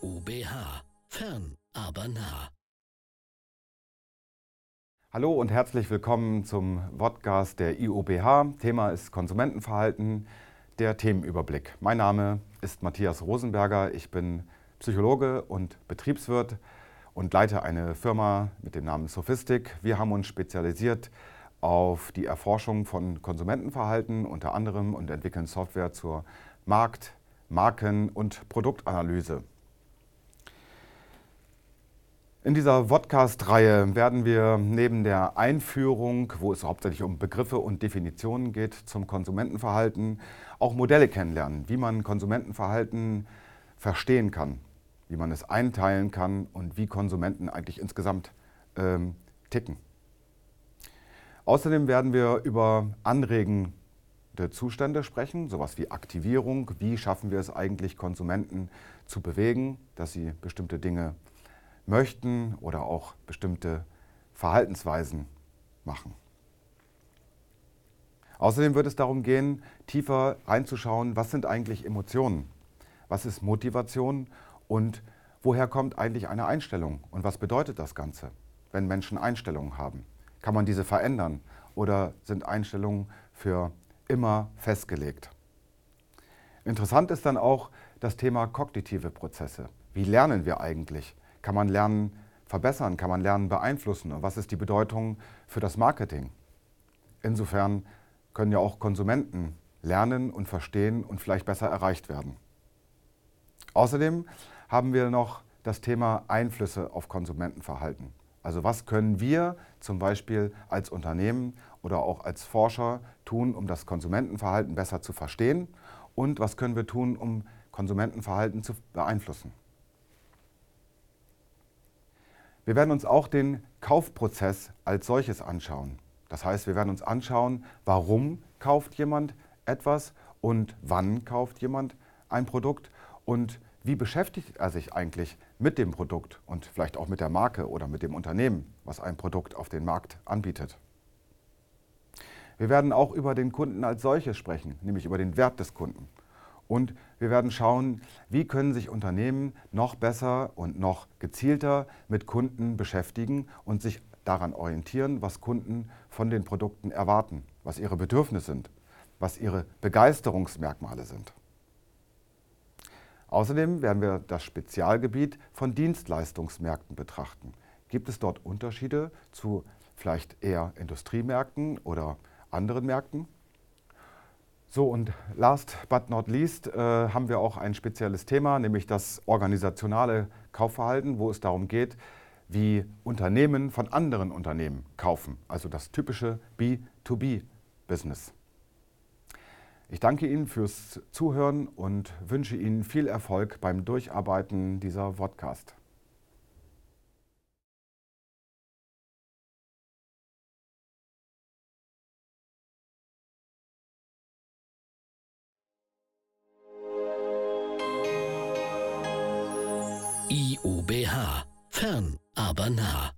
IUBH. Fern, aber nah. Hallo und herzlich willkommen zum Podcast der IUBH. Thema ist Konsumentenverhalten, der Themenüberblick. Mein Name ist Matthias Rosenberger. Ich bin Psychologe und Betriebswirt und leite eine Firma mit dem Namen Sophistic. Wir haben uns spezialisiert auf die Erforschung von Konsumentenverhalten unter anderem und entwickeln Software zur Markt-, Marken- und Produktanalyse. In dieser Podcast-Reihe werden wir neben der Einführung, wo es hauptsächlich um Begriffe und Definitionen geht zum Konsumentenverhalten, auch Modelle kennenlernen, wie man Konsumentenverhalten verstehen kann, wie man es einteilen kann und wie Konsumenten eigentlich insgesamt ähm, ticken. Außerdem werden wir über anregende Zustände sprechen, sowas wie Aktivierung. Wie schaffen wir es eigentlich, Konsumenten zu bewegen, dass sie bestimmte Dinge möchten oder auch bestimmte Verhaltensweisen machen. Außerdem wird es darum gehen, tiefer reinzuschauen, was sind eigentlich Emotionen, was ist Motivation und woher kommt eigentlich eine Einstellung und was bedeutet das Ganze, wenn Menschen Einstellungen haben. Kann man diese verändern oder sind Einstellungen für immer festgelegt? Interessant ist dann auch das Thema kognitive Prozesse. Wie lernen wir eigentlich? Kann man Lernen verbessern? Kann man Lernen beeinflussen? Und was ist die Bedeutung für das Marketing? Insofern können ja auch Konsumenten lernen und verstehen und vielleicht besser erreicht werden. Außerdem haben wir noch das Thema Einflüsse auf Konsumentenverhalten. Also was können wir zum Beispiel als Unternehmen oder auch als Forscher tun, um das Konsumentenverhalten besser zu verstehen und was können wir tun, um Konsumentenverhalten zu beeinflussen. Wir werden uns auch den Kaufprozess als solches anschauen. Das heißt, wir werden uns anschauen, warum kauft jemand etwas und wann kauft jemand ein Produkt und wie beschäftigt er sich eigentlich mit dem Produkt und vielleicht auch mit der Marke oder mit dem Unternehmen, was ein Produkt auf den Markt anbietet. Wir werden auch über den Kunden als solches sprechen, nämlich über den Wert des Kunden. Und wir werden schauen, wie können sich Unternehmen noch besser und noch gezielter mit Kunden beschäftigen und sich daran orientieren, was Kunden von den Produkten erwarten, was ihre Bedürfnisse sind, was ihre Begeisterungsmerkmale sind. Außerdem werden wir das Spezialgebiet von Dienstleistungsmärkten betrachten. Gibt es dort Unterschiede zu vielleicht eher Industriemärkten oder anderen Märkten? So, und last but not least äh, haben wir auch ein spezielles Thema, nämlich das organisationale Kaufverhalten, wo es darum geht, wie Unternehmen von anderen Unternehmen kaufen, also das typische B2B-Business. Ich danke Ihnen fürs Zuhören und wünsche Ihnen viel Erfolg beim Durcharbeiten dieser Podcast. IUBH. Fern, aber nah.